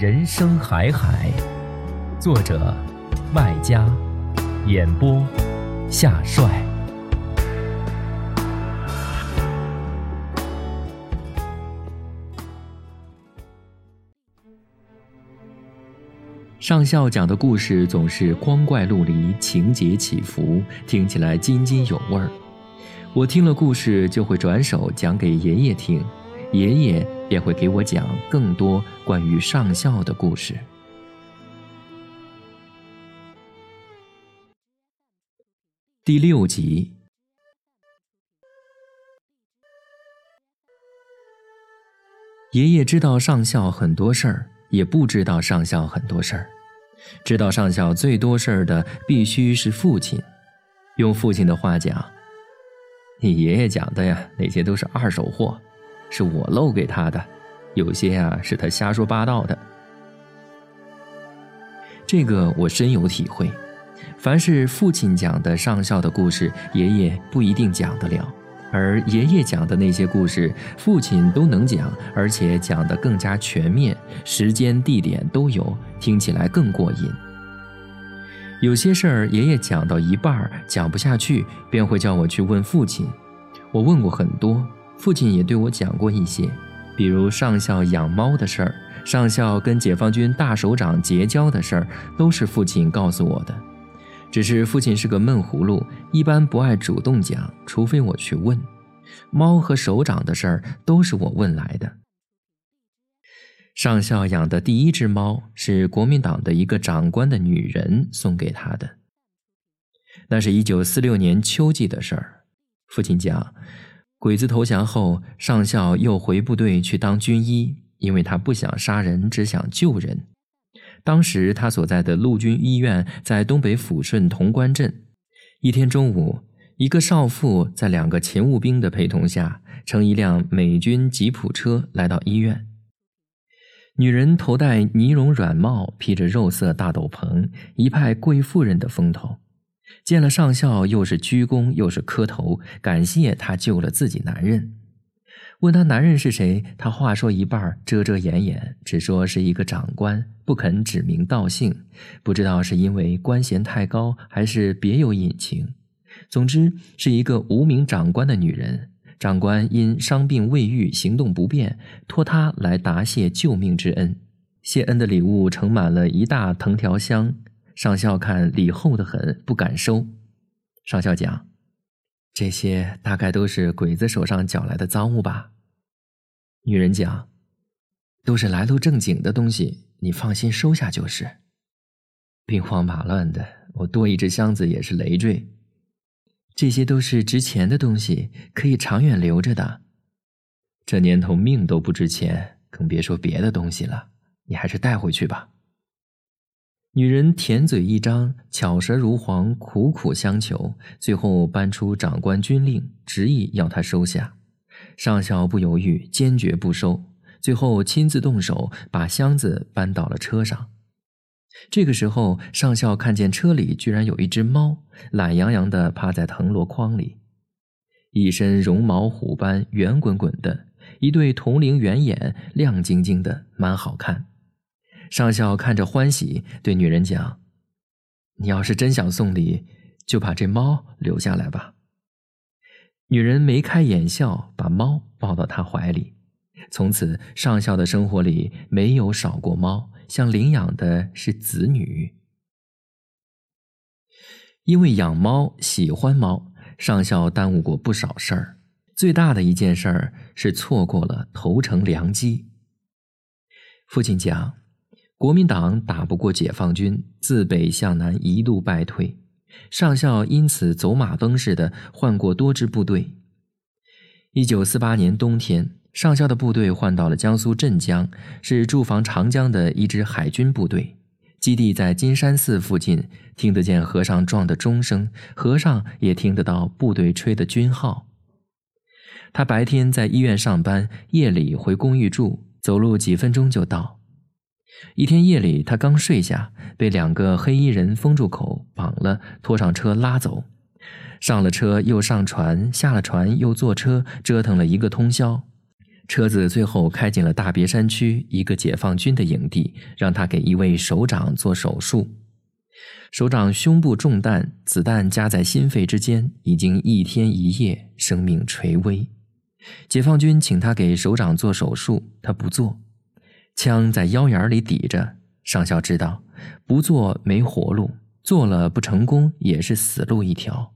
人生海海，作者麦家，演播夏帅。上校讲的故事总是光怪陆离，情节起伏，听起来津津有味儿。我听了故事，就会转手讲给爷爷听。爷爷便会给我讲更多关于上校的故事。第六集，爷爷知道上校很多事儿，也不知道上校很多事儿。知道上校最多事儿的必须是父亲。用父亲的话讲：“你爷爷讲的呀，那些都是二手货。”是我漏给他的，有些呀是他瞎说八道的。这个我深有体会。凡是父亲讲的上校的故事，爷爷不一定讲得了；而爷爷讲的那些故事，父亲都能讲，而且讲得更加全面，时间、地点都有，听起来更过瘾。有些事儿，爷爷讲到一半儿讲不下去，便会叫我去问父亲。我问过很多。父亲也对我讲过一些，比如上校养猫的事儿，上校跟解放军大首长结交的事儿，都是父亲告诉我的。只是父亲是个闷葫芦，一般不爱主动讲，除非我去问。猫和首长的事儿都是我问来的。上校养的第一只猫是国民党的一个长官的女人送给他的，那是一九四六年秋季的事儿。父亲讲。鬼子投降后，上校又回部队去当军医，因为他不想杀人，只想救人。当时他所在的陆军医院在东北抚顺潼关镇。一天中午，一个少妇在两个勤务兵的陪同下，乘一辆美军吉普车来到医院。女人头戴呢绒软帽，披着肉色大斗篷，一派贵妇人的风头。见了上校，又是鞠躬又是磕头，感谢他救了自己男人。问他男人是谁，他话说一半，遮遮掩掩，只说是一个长官，不肯指名道姓。不知道是因为官衔太高，还是别有隐情。总之是一个无名长官的女人。长官因伤病未愈，行动不便，托他来答谢救命之恩。谢恩的礼物盛满了一大藤条箱。上校看礼厚的很，不敢收。上校讲：“这些大概都是鬼子手上缴来的赃物吧？”女人讲：“都是来路正经的东西，你放心收下就是。兵荒马乱的，我多一只箱子也是累赘。这些都是值钱的东西，可以长远留着的。这年头命都不值钱，更别说别的东西了。你还是带回去吧。”女人甜嘴一张，巧舌如簧，苦苦相求，最后搬出长官军令，执意要他收下。上校不犹豫，坚决不收，最后亲自动手把箱子搬到了车上。这个时候，上校看见车里居然有一只猫，懒洋洋地趴在藤箩筐里，一身绒毛虎斑，圆滚滚的，一对铜铃圆眼，亮晶晶的，蛮好看。上校看着欢喜，对女人讲：“你要是真想送礼，就把这猫留下来吧。”女人眉开眼笑，把猫抱到他怀里。从此，上校的生活里没有少过猫，像领养的是子女。因为养猫、喜欢猫，上校耽误过不少事儿。最大的一件事儿是错过了投诚良机。父亲讲，国民党打不过解放军，自北向南一路败退，上校因此走马灯似的换过多支部队。一九四八年冬天。上校的部队换到了江苏镇江，是驻防长江的一支海军部队，基地在金山寺附近，听得见和尚撞的钟声，和尚也听得到部队吹的军号。他白天在医院上班，夜里回公寓住，走路几分钟就到。一天夜里，他刚睡下，被两个黑衣人封住口，绑了，拖上车拉走。上了车又上船，下了船又坐车，折腾了一个通宵。车子最后开进了大别山区一个解放军的营地，让他给一位首长做手术。首长胸部中弹，子弹夹在心肺之间，已经一天一夜，生命垂危。解放军请他给首长做手术，他不做，枪在腰眼里抵着。上校知道，不做没活路，做了不成功也是死路一条，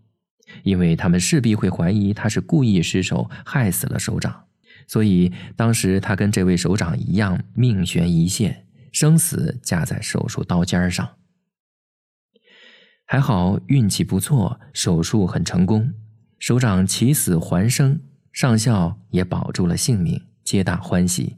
因为他们势必会怀疑他是故意失手害死了首长。所以当时他跟这位首长一样，命悬一线，生死架在手术刀尖上。还好运气不错，手术很成功，首长起死还生，上校也保住了性命，皆大欢喜。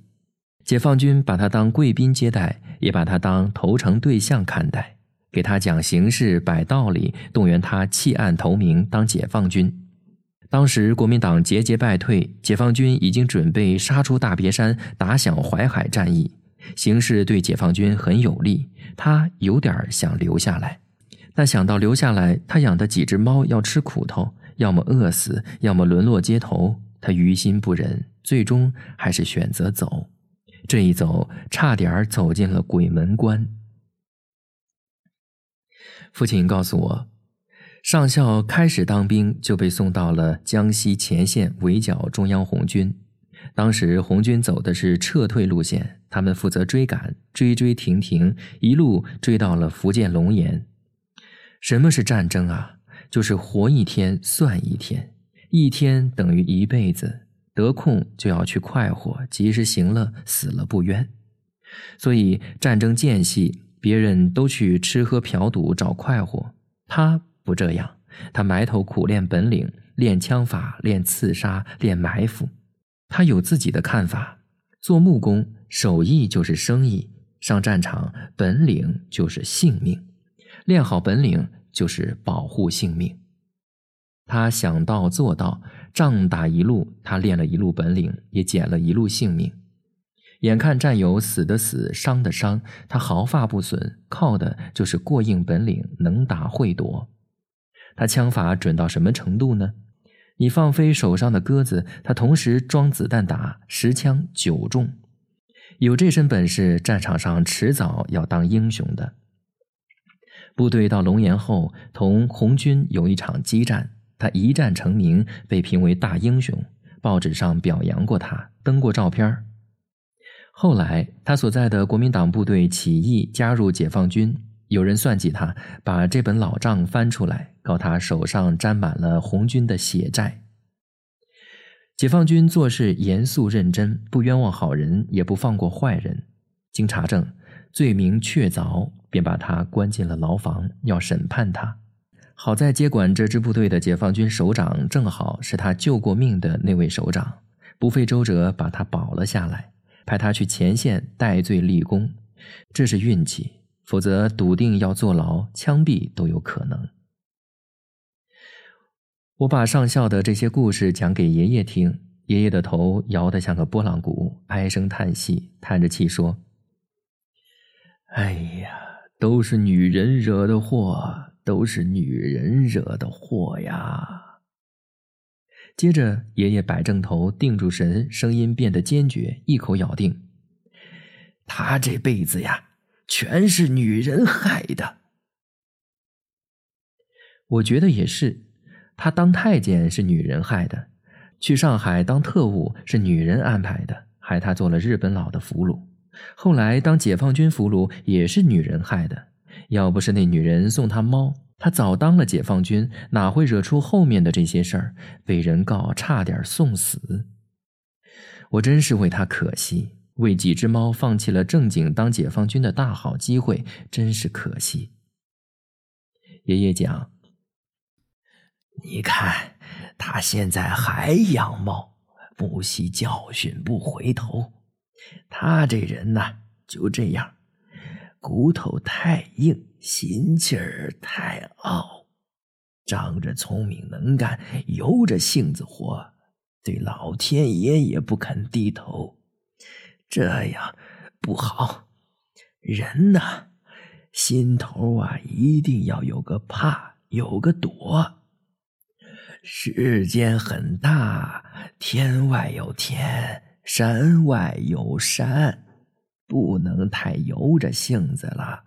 解放军把他当贵宾接待，也把他当投诚对象看待，给他讲形势、摆道理，动员他弃暗投明，当解放军。当时国民党节节败退，解放军已经准备杀出大别山，打响淮海战役，形势对解放军很有利。他有点想留下来，但想到留下来，他养的几只猫要吃苦头，要么饿死，要么沦落街头，他于心不忍，最终还是选择走。这一走，差点走进了鬼门关。父亲告诉我。上校开始当兵就被送到了江西前线围剿中央红军。当时红军走的是撤退路线，他们负责追赶，追追停停，一路追到了福建龙岩。什么是战争啊？就是活一天算一天，一天等于一辈子。得空就要去快活，及时行乐，死了不冤。所以战争间隙，别人都去吃喝嫖赌找快活，他。不这样，他埋头苦练本领，练枪法，练刺杀，练埋伏。他有自己的看法。做木工，手艺就是生意；上战场，本领就是性命。练好本领就是保护性命。他想到做到，仗打一路，他练了一路本领，也捡了一路性命。眼看战友死的死，伤的伤，他毫发不损，靠的就是过硬本领，能打会躲。他枪法准到什么程度呢？你放飞手上的鸽子，他同时装子弹打，十枪九中。有这身本事，战场上迟早要当英雄的。部队到龙岩后，同红军有一场激战，他一战成名，被评为大英雄，报纸上表扬过他，登过照片。后来，他所在的国民党部队起义，加入解放军。有人算计他，把这本老账翻出来，告他手上沾满了红军的血债。解放军做事严肃认真，不冤枉好人，也不放过坏人。经查证，罪名确凿，便把他关进了牢房，要审判他。好在接管这支部队的解放军首长正好是他救过命的那位首长，不费周折把他保了下来，派他去前线戴罪立功。这是运气。否则，笃定要坐牢、枪毙都有可能。我把上校的这些故事讲给爷爷听，爷爷的头摇得像个拨浪鼓，唉声叹气，叹着气说：“哎呀，都是女人惹的祸，都是女人惹的祸呀。”接着，爷爷摆正头，定住神，声音变得坚决，一口咬定：“他这辈子呀。”全是女人害的，我觉得也是。他当太监是女人害的，去上海当特务是女人安排的，害他做了日本佬的俘虏。后来当解放军俘虏也是女人害的。要不是那女人送他猫，他早当了解放军，哪会惹出后面的这些事儿？被人告，差点送死。我真是为他可惜，为几只猫放弃了正经当解放军的大好机会，真是可惜。爷爷讲：“你看，他现在还养猫，不惜教训不回头。他这人呐，就这样。”骨头太硬，心气儿太傲，仗着聪明能干，由着性子活，对老天爷也不肯低头，这样不好。人呐，心头啊，一定要有个怕，有个躲。世间很大，天外有天，山外有山。不能太由着性子了，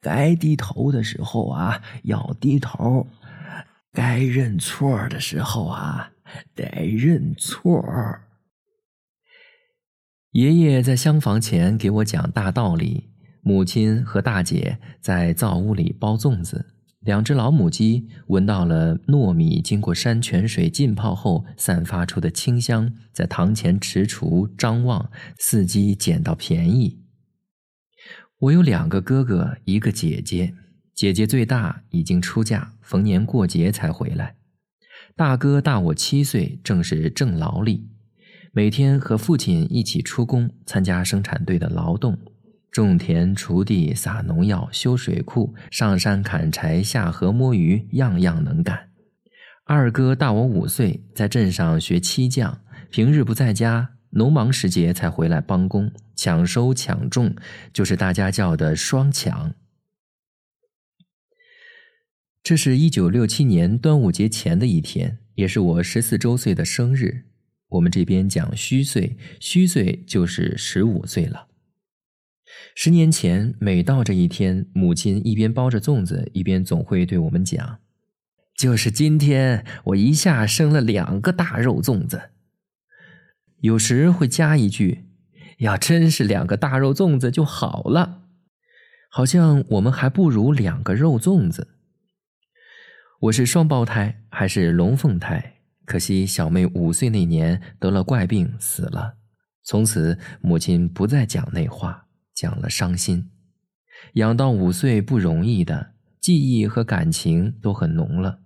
该低头的时候啊要低头，该认错的时候啊得认错。爷爷在厢房前给我讲大道理，母亲和大姐在灶屋里包粽子。两只老母鸡闻到了糯米经过山泉水浸泡后散发出的清香，在堂前踟蹰张望，伺机捡到便宜。我有两个哥哥，一个姐姐，姐姐最大，已经出嫁，逢年过节才回来。大哥大我七岁，正是正劳力，每天和父亲一起出工，参加生产队的劳动。种田、锄地、撒农药、修水库、上山砍柴、下河摸鱼，样样能干。二哥大我五岁，在镇上学漆匠，平日不在家，农忙时节才回来帮工，抢收抢种，就是大家叫的双抢。这是一九六七年端午节前的一天，也是我十四周岁的生日。我们这边讲虚岁，虚岁就是十五岁了。十年前，每到这一天，母亲一边包着粽子，一边总会对我们讲：“就是今天，我一下生了两个大肉粽子。”有时会加一句：“要真是两个大肉粽子就好了。”好像我们还不如两个肉粽子。我是双胞胎，还是龙凤胎？可惜小妹五岁那年得了怪病死了，从此母亲不再讲那话。讲了伤心，养到五岁不容易的，记忆和感情都很浓了。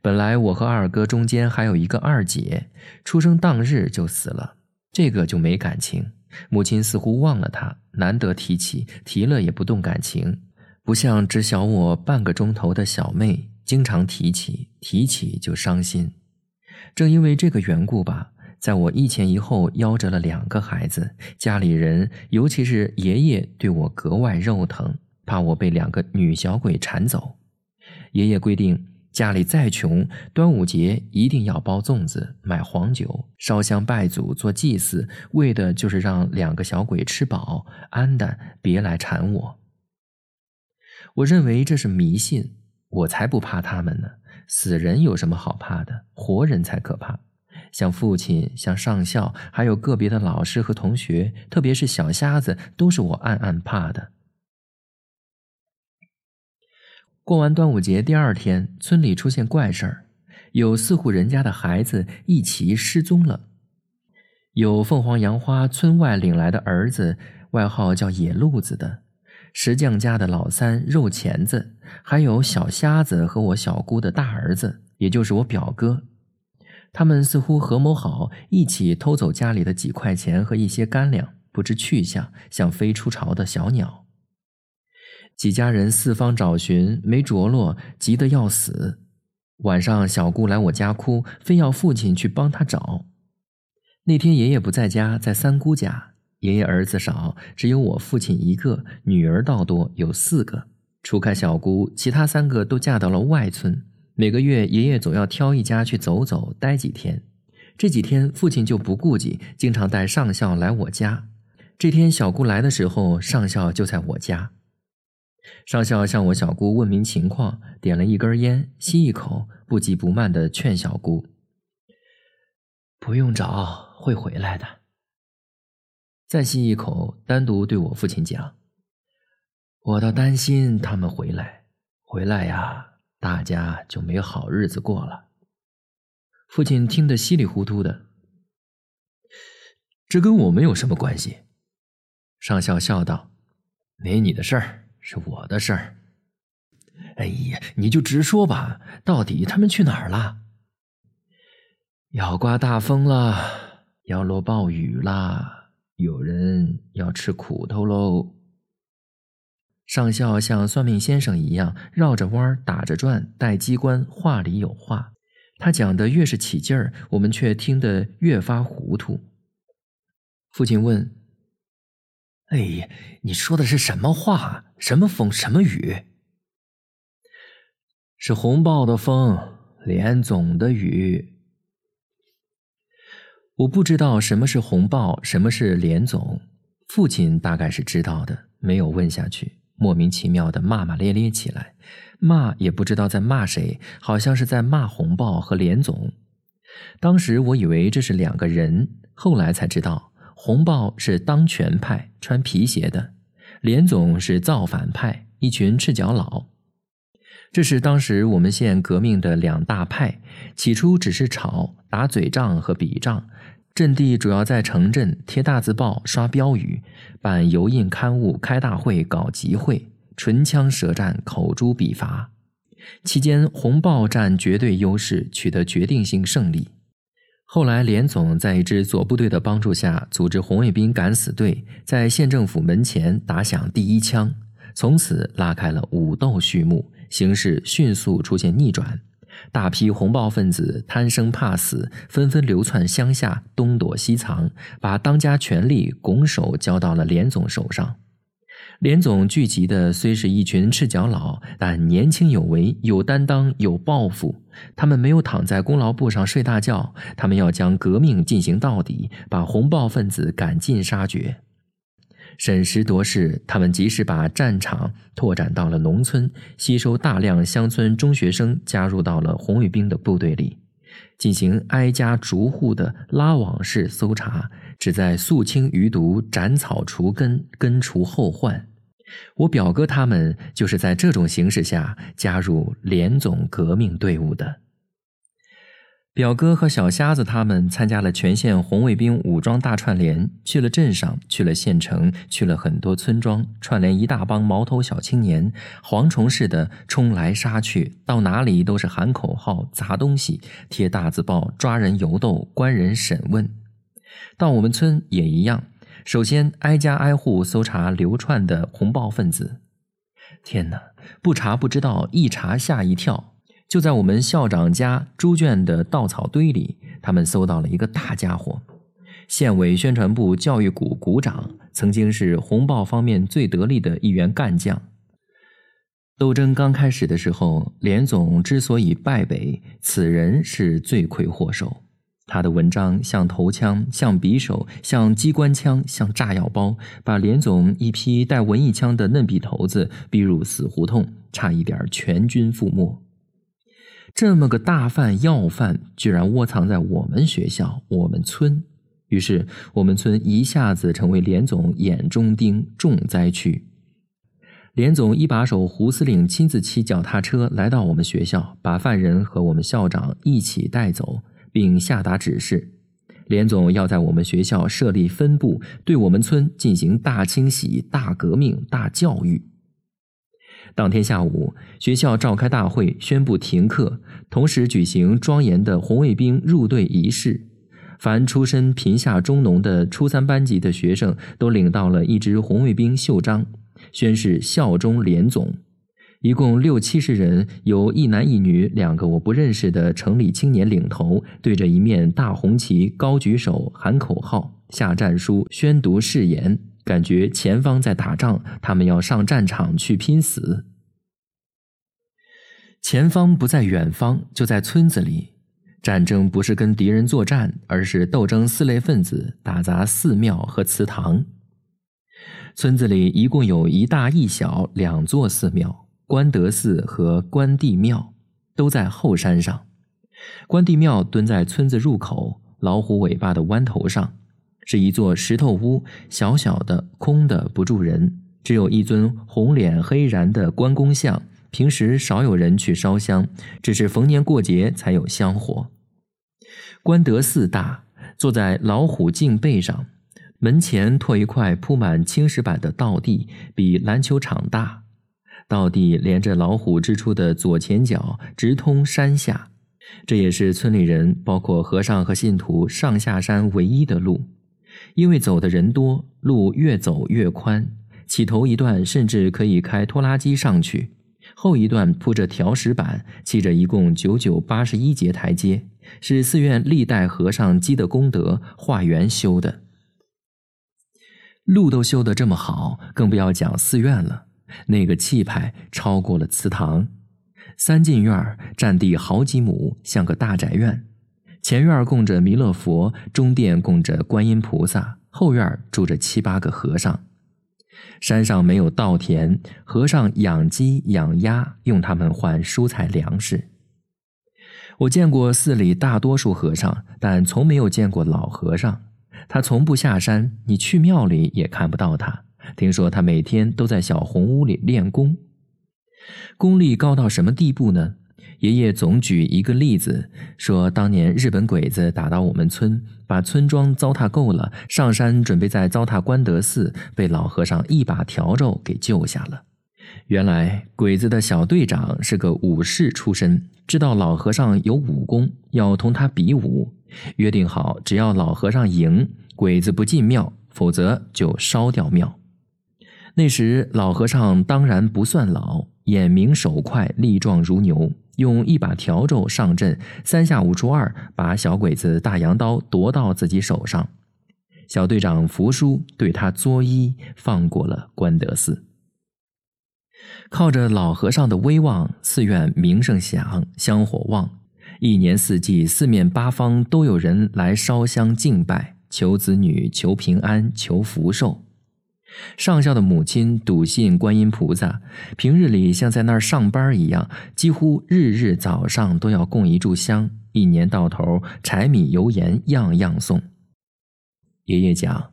本来我和二哥中间还有一个二姐，出生当日就死了，这个就没感情。母亲似乎忘了她，难得提起，提了也不动感情，不像只小我半个钟头的小妹，经常提起，提起就伤心。正因为这个缘故吧。在我一前一后夭折了两个孩子，家里人尤其是爷爷对我格外肉疼，怕我被两个女小鬼缠走。爷爷规定，家里再穷，端午节一定要包粽子、买黄酒、烧香拜祖、做祭祀，为的就是让两个小鬼吃饱安的，别来缠我。我认为这是迷信，我才不怕他们呢。死人有什么好怕的？活人才可怕。像父亲，像上校，还有个别的老师和同学，特别是小瞎子，都是我暗暗怕的。过完端午节第二天，村里出现怪事儿，有四户人家的孩子一齐失踪了。有凤凰杨花村外领来的儿子，外号叫野路子的；石匠家的老三肉钳子，还有小瞎子和我小姑的大儿子，也就是我表哥。他们似乎合谋好，一起偷走家里的几块钱和一些干粮，不知去向，像飞出巢的小鸟。几家人四方找寻，没着落，急得要死。晚上，小姑来我家哭，非要父亲去帮她找。那天爷爷不在家，在三姑家。爷爷儿子少，只有我父亲一个，女儿倒多，有四个。除开小姑，其他三个都嫁到了外村。每个月，爷爷总要挑一家去走走，待几天。这几天，父亲就不顾忌，经常带上校来我家。这天，小姑来的时候，上校就在我家。上校向我小姑问明情况，点了一根烟，吸一口，不急不慢地劝小姑：“不用找，会回来的。再吸一口，单独对我父亲讲：“我倒担心他们回来，回来呀，大家就没好日子过了。”父亲听得稀里糊涂的。这跟我们有什么关系？上校笑道：“没你的事儿，是我的事儿。”哎呀，你就直说吧，到底他们去哪儿了？要刮大风了，要落暴雨啦，有人要吃苦头喽。上校像算命先生一样，绕着弯打着转，带机关，话里有话。他讲的越是起劲儿，我们却听得越发糊涂。父亲问：“哎，你说的是什么话？什么风？什么雨？”是红豹的风，连总的雨。我不知道什么是红豹，什么是连总。父亲大概是知道的，没有问下去，莫名其妙的骂骂咧咧起来，骂也不知道在骂谁，好像是在骂红豹和连总。当时我以为这是两个人，后来才知道，红豹是当权派，穿皮鞋的；连总是造反派，一群赤脚佬。这是当时我们县革命的两大派，起初只是吵打嘴仗和笔仗，阵地主要在城镇贴大字报、刷标语、办油印刊物、开大会、搞集会，唇枪舌战、口诛笔伐。期间红豹占绝对优势，取得决定性胜利。后来连总在一支左部队的帮助下，组织红卫兵敢死队，在县政府门前打响第一枪，从此拉开了武斗序幕。形势迅速出现逆转，大批红暴分子贪生怕死，纷纷流窜乡下，东躲西藏，把当家权力拱手交到了连总手上。连总聚集的虽是一群赤脚佬，但年轻有为、有担当、有抱负。他们没有躺在功劳簿上睡大觉，他们要将革命进行到底，把红暴分子赶尽杀绝。审时度势，他们及时把战场拓展到了农村，吸收大量乡村中学生加入到了红卫兵的部队里，进行挨家逐户的拉网式搜查，旨在肃清余毒、斩草除根、根除后患。我表哥他们就是在这种形势下加入联总革命队伍的。表哥和小瞎子他们参加了全县红卫兵武装大串联，去了镇上，去了县城，去了很多村庄，串联一大帮毛头小青年，蝗虫似的冲来杀去，到哪里都是喊口号、砸东西、贴大字报、抓人游斗、关人审问。到我们村也一样，首先挨家挨户搜查流窜的红暴分子。天哪，不查不知道，一查吓一跳。就在我们校长家猪圈的稻草堆里，他们搜到了一个大家伙。县委宣传部教育股股长，曾经是红报方面最得力的一员干将。斗争刚开始的时候，连总之所以败北，此人是罪魁祸首。他的文章像头枪，像匕首，像机关枪，像炸药包，把连总一批带文艺枪的嫩笔头子逼入死胡同，差一点全军覆没。这么个大犯要犯，居然窝藏在我们学校、我们村，于是我们村一下子成为连总眼中钉、重灾区。连总一把手胡司令亲自骑脚踏车来到我们学校，把犯人和我们校长一起带走，并下达指示：连总要在我们学校设立分部，对我们村进行大清洗、大革命、大教育。当天下午，学校召开大会，宣布停课，同时举行庄严的红卫兵入队仪式。凡出身贫下中农的初三班级的学生，都领到了一支红卫兵袖章，宣誓效忠连总。一共六七十人，由一男一女两个我不认识的城里青年领头，对着一面大红旗，高举手，喊口号，下战书，宣读誓言。感觉前方在打仗，他们要上战场去拼死。前方不在远方，就在村子里。战争不是跟敌人作战，而是斗争四类分子打砸寺庙和祠堂。村子里一共有一大一小两座寺庙，关德寺和关帝庙都在后山上。关帝庙蹲在村子入口老虎尾巴的弯头上。是一座石头屋，小小的，空的，不住人，只有一尊红脸黑髯的关公像。平时少有人去烧香，只是逢年过节才有香火。关德寺大，坐在老虎镜背上，门前拓一块铺满青石板的道地，比篮球场大。道地连着老虎之处的左前角，直通山下。这也是村里人，包括和尚和信徒上下山唯一的路。因为走的人多，路越走越宽，起头一段甚至可以开拖拉机上去。后一段铺着条石板，砌着一共九九八十一节台阶，是寺院历代和尚积的功德化缘修的。路都修得这么好，更不要讲寺院了。那个气派超过了祠堂。三进院占地好几亩，像个大宅院。前院供着弥勒佛，中殿供着观音菩萨，后院住着七八个和尚。山上没有稻田，和尚养鸡养鸭，用它们换蔬菜粮食。我见过寺里大多数和尚，但从没有见过老和尚。他从不下山，你去庙里也看不到他。听说他每天都在小红屋里练功，功力高到什么地步呢？爷爷总举一个例子，说当年日本鬼子打到我们村，把村庄糟蹋够了，上山准备再糟蹋关德寺，被老和尚一把笤帚给救下了。原来鬼子的小队长是个武士出身，知道老和尚有武功，要同他比武，约定好，只要老和尚赢，鬼子不进庙，否则就烧掉庙。那时老和尚当然不算老，眼明手快，力壮如牛。用一把笤帚上阵，三下五除二把小鬼子大洋刀夺到自己手上。小队长服输，对他作揖，放过了关德寺。靠着老和尚的威望，寺院名声响，香火旺，一年四季，四面八方都有人来烧香敬拜，求子女，求平安，求福寿。上校的母亲笃信观音菩萨，平日里像在那儿上班一样，几乎日日早上都要供一炷香，一年到头柴米油盐样样送。爷爷讲，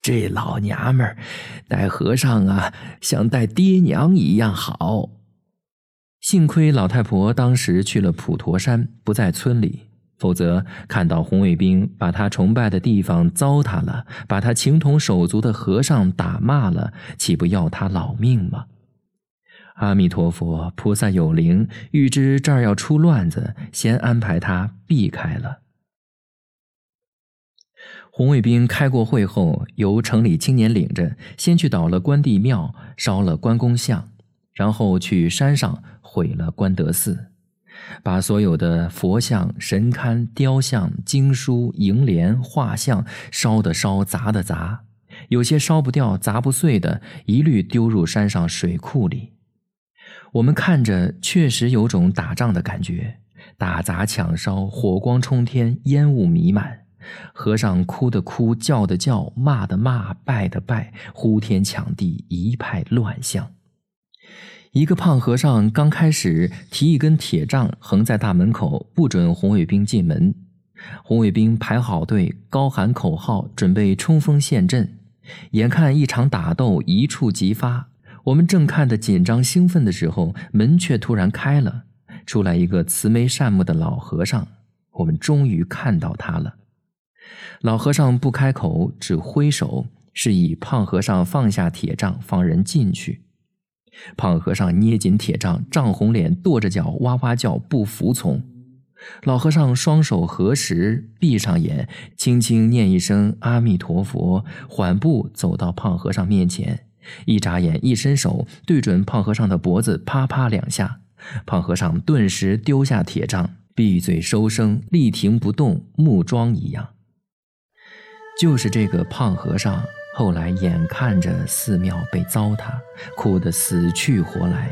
这老娘们儿带和尚啊，像带爹娘一样好。幸亏老太婆当时去了普陀山，不在村里。否则，看到红卫兵把他崇拜的地方糟蹋了，把他情同手足的和尚打骂了，岂不要他老命吗？阿弥陀佛，菩萨有灵，预知这儿要出乱子，先安排他避开了。红卫兵开过会后，由城里青年领着，先去捣了关帝庙，烧了关公像，然后去山上毁了关德寺。把所有的佛像、神龛、雕像、经书、楹联、画像烧的烧，砸的砸，有些烧不掉、砸不碎的，一律丢入山上水库里。我们看着确实有种打仗的感觉，打砸抢烧，火光冲天，烟雾弥漫，和尚哭的哭，叫的叫，骂的骂，拜的拜，呼天抢地，一派乱象。一个胖和尚刚开始提一根铁杖横在大门口，不准红卫兵进门。红卫兵排好队，高喊口号，准备冲锋陷阵。眼看一场打斗一触即发，我们正看得紧张兴奋的时候，门却突然开了，出来一个慈眉善目的老和尚。我们终于看到他了。老和尚不开口，只挥手示意胖和尚放下铁杖，放人进去。胖和尚捏紧铁杖，涨红脸，跺着脚，哇哇叫，不服从。老和尚双手合十，闭上眼，轻轻念一声“阿弥陀佛”，缓步走到胖和尚面前，一眨眼，一伸手，对准胖和尚的脖子，啪啪两下。胖和尚顿时丢下铁杖，闭嘴收声，立停不动，木桩一样。就是这个胖和尚。后来眼看着寺庙被糟蹋，哭得死去活来，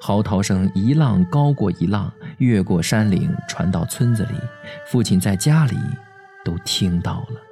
嚎啕声一浪高过一浪，越过山岭传到村子里，父亲在家里都听到了。